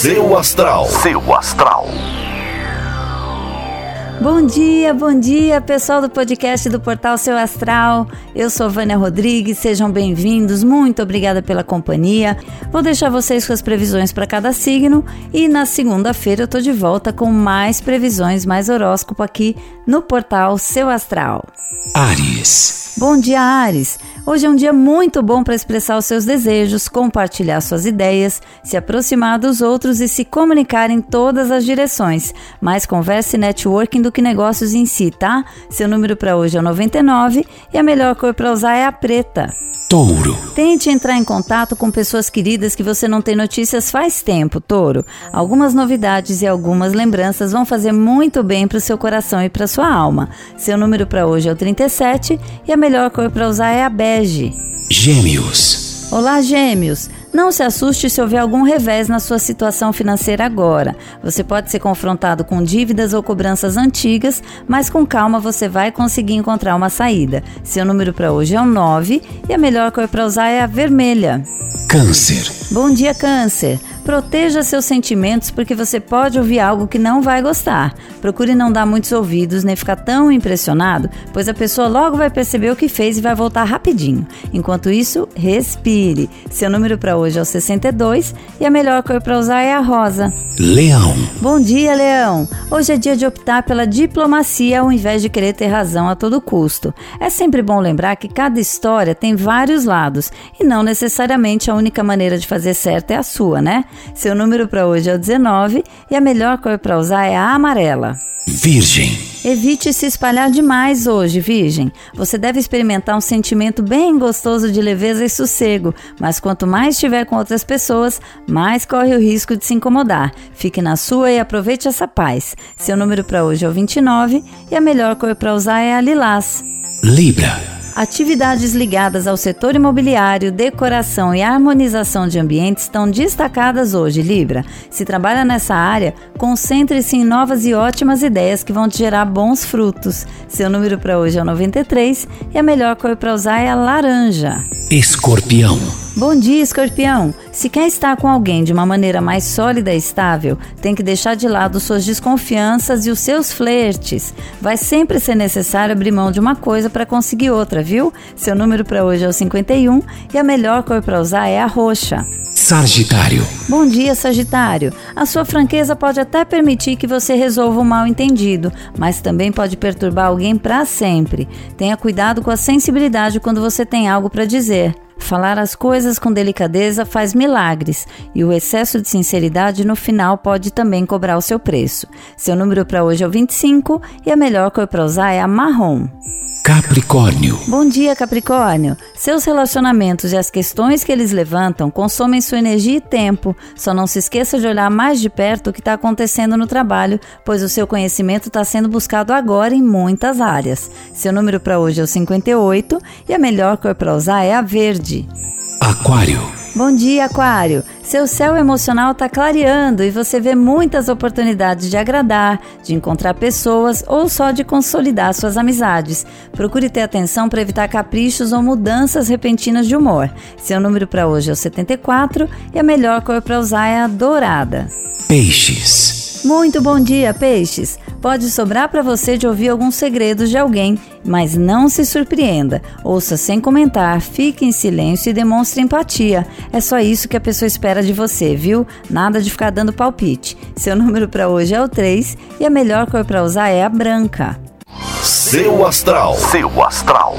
Seu astral. Seu astral. Bom dia, bom dia, pessoal do podcast do Portal Seu Astral. Eu sou Vânia Rodrigues, sejam bem-vindos. Muito obrigada pela companhia. Vou deixar vocês com as previsões para cada signo e na segunda-feira eu tô de volta com mais previsões, mais horóscopo aqui no Portal Seu Astral. Ares. Bom dia, Ares. Hoje é um dia muito bom para expressar os seus desejos, compartilhar suas ideias, se aproximar dos outros e se comunicar em todas as direções. Mais conversa e networking do que negócios em si, tá? Seu número para hoje é o 99 e a melhor cor para usar é a preta. Touro. Tente entrar em contato com pessoas queridas que você não tem notícias faz tempo, Touro. Algumas novidades e algumas lembranças vão fazer muito bem para o seu coração e para sua alma. Seu número para hoje é o 37 e a melhor cor para usar é a bege. Gêmeos. Olá, Gêmeos! Não se assuste se houver algum revés na sua situação financeira agora. Você pode ser confrontado com dívidas ou cobranças antigas, mas com calma você vai conseguir encontrar uma saída. Seu número para hoje é o 9 e a melhor cor para usar é a vermelha. Câncer. Bom dia, Câncer! Proteja seus sentimentos porque você pode ouvir algo que não vai gostar. Procure não dar muitos ouvidos nem ficar tão impressionado, pois a pessoa logo vai perceber o que fez e vai voltar rapidinho. Enquanto isso, respire. Seu número para hoje é o 62 e a melhor cor para usar é a rosa. Leão. Bom dia, Leão! Hoje é dia de optar pela diplomacia ao invés de querer ter razão a todo custo. É sempre bom lembrar que cada história tem vários lados e não necessariamente a única maneira de fazer certo é a sua, né? Seu número para hoje é o 19 e a melhor cor para usar é a amarela. Virgem. Evite se espalhar demais hoje, Virgem. Você deve experimentar um sentimento bem gostoso de leveza e sossego, mas quanto mais estiver com outras pessoas, mais corre o risco de se incomodar. Fique na sua e aproveite essa paz. Seu número para hoje é o 29 e a melhor cor para usar é a lilás. Libra. Atividades ligadas ao setor imobiliário, decoração e harmonização de ambientes estão destacadas hoje, Libra. Se trabalha nessa área, concentre-se em novas e ótimas ideias que vão te gerar bons frutos. Seu número para hoje é o 93 e a melhor cor para usar é a laranja. Escorpião. Bom dia, escorpião! Se quer estar com alguém de uma maneira mais sólida e estável, tem que deixar de lado suas desconfianças e os seus flertes. Vai sempre ser necessário abrir mão de uma coisa para conseguir outra, viu? Seu número para hoje é o 51 e a melhor cor para usar é a roxa. Sagitário. Bom dia, Sagitário. A sua franqueza pode até permitir que você resolva um mal entendido, mas também pode perturbar alguém para sempre. Tenha cuidado com a sensibilidade quando você tem algo para dizer. Falar as coisas com delicadeza faz milagres e o excesso de sinceridade no final pode também cobrar o seu preço. Seu número para hoje é o 25 e a melhor cor para usar é a marrom. Capricórnio. Bom dia, Capricórnio. Seus relacionamentos e as questões que eles levantam consomem sua energia e tempo. Só não se esqueça de olhar mais de perto o que está acontecendo no trabalho, pois o seu conhecimento está sendo buscado agora em muitas áreas. Seu número para hoje é o 58 e a melhor cor para usar é a verde. Aquário. Bom dia, Aquário. Seu céu emocional está clareando e você vê muitas oportunidades de agradar, de encontrar pessoas ou só de consolidar suas amizades. Procure ter atenção para evitar caprichos ou mudanças repentinas de humor. Seu número para hoje é o 74 e a melhor cor para usar é a dourada. Peixes. Muito bom dia, peixes! Pode sobrar para você de ouvir alguns segredos de alguém, mas não se surpreenda. Ouça sem comentar, fique em silêncio e demonstre empatia. É só isso que a pessoa espera de você, viu? Nada de ficar dando palpite. Seu número para hoje é o 3 e a melhor cor para usar é a branca. Seu astral. Seu astral.